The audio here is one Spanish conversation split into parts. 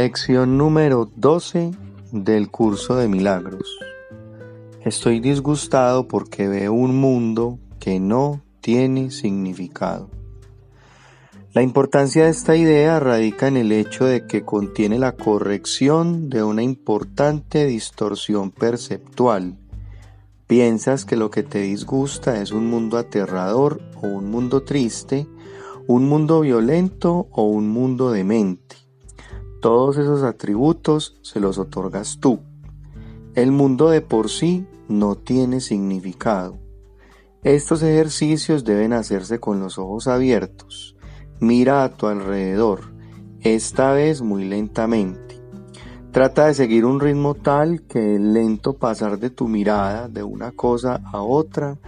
Lección número 12 del curso de milagros. Estoy disgustado porque veo un mundo que no tiene significado. La importancia de esta idea radica en el hecho de que contiene la corrección de una importante distorsión perceptual. Piensas que lo que te disgusta es un mundo aterrador o un mundo triste, un mundo violento o un mundo demente. Todos esos atributos se los otorgas tú. El mundo de por sí no tiene significado. Estos ejercicios deben hacerse con los ojos abiertos. Mira a tu alrededor, esta vez muy lentamente. Trata de seguir un ritmo tal que el lento pasar de tu mirada de una cosa a otra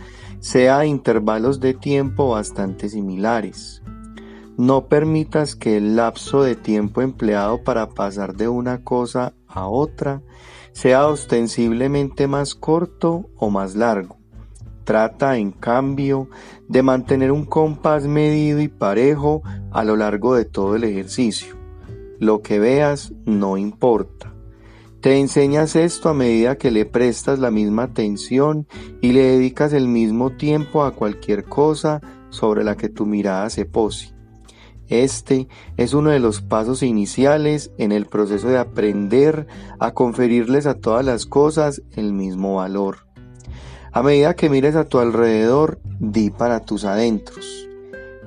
sea a intervalos de tiempo bastante similares. No permitas que el lapso de tiempo empleado para pasar de una cosa a otra sea ostensiblemente más corto o más largo. Trata, en cambio, de mantener un compás medido y parejo a lo largo de todo el ejercicio. Lo que veas no importa. Te enseñas esto a medida que le prestas la misma atención y le dedicas el mismo tiempo a cualquier cosa sobre la que tu mirada se pose. Este es uno de los pasos iniciales en el proceso de aprender a conferirles a todas las cosas el mismo valor. A medida que mires a tu alrededor, di para tus adentros.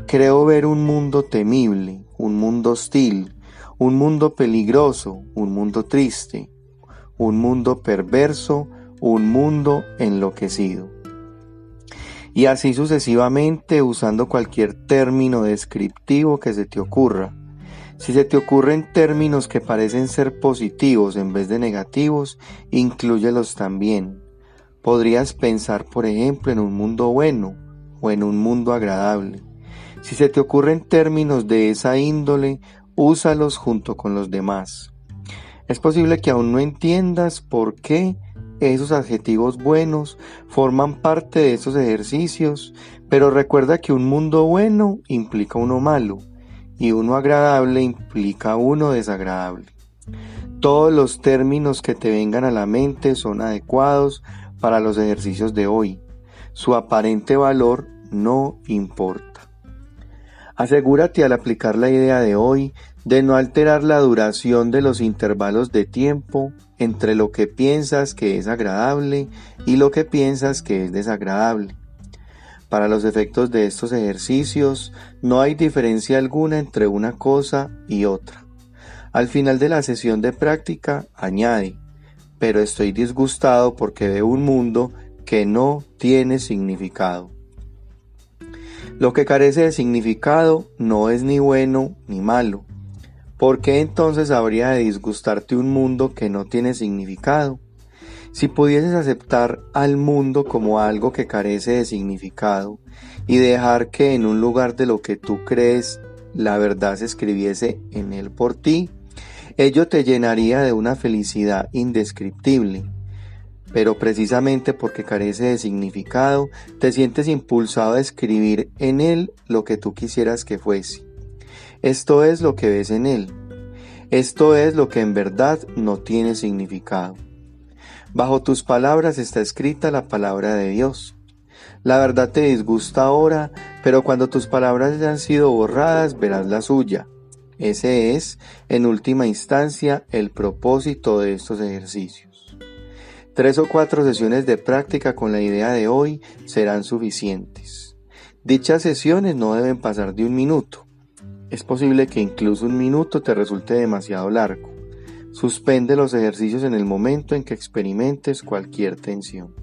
Creo ver un mundo temible, un mundo hostil, un mundo peligroso, un mundo triste, un mundo perverso, un mundo enloquecido y así sucesivamente usando cualquier término descriptivo que se te ocurra. Si se te ocurren términos que parecen ser positivos en vez de negativos, inclúyelos también. Podrías pensar, por ejemplo, en un mundo bueno o en un mundo agradable. Si se te ocurren términos de esa índole, úsalos junto con los demás. Es posible que aún no entiendas por qué esos adjetivos buenos forman parte de esos ejercicios, pero recuerda que un mundo bueno implica uno malo y uno agradable implica uno desagradable. Todos los términos que te vengan a la mente son adecuados para los ejercicios de hoy. Su aparente valor no importa. Asegúrate al aplicar la idea de hoy de no alterar la duración de los intervalos de tiempo entre lo que piensas que es agradable y lo que piensas que es desagradable. Para los efectos de estos ejercicios no hay diferencia alguna entre una cosa y otra. Al final de la sesión de práctica añade, pero estoy disgustado porque veo un mundo que no tiene significado. Lo que carece de significado no es ni bueno ni malo, ¿Por qué entonces habría de disgustarte un mundo que no tiene significado? Si pudieses aceptar al mundo como algo que carece de significado y dejar que en un lugar de lo que tú crees la verdad se escribiese en él por ti, ello te llenaría de una felicidad indescriptible. Pero precisamente porque carece de significado, te sientes impulsado a escribir en él lo que tú quisieras que fuese. Esto es lo que ves en él. Esto es lo que en verdad no tiene significado. Bajo tus palabras está escrita la palabra de Dios. La verdad te disgusta ahora, pero cuando tus palabras ya han sido borradas verás la suya. Ese es, en última instancia, el propósito de estos ejercicios. Tres o cuatro sesiones de práctica con la idea de hoy serán suficientes. Dichas sesiones no deben pasar de un minuto. Es posible que incluso un minuto te resulte demasiado largo. Suspende los ejercicios en el momento en que experimentes cualquier tensión.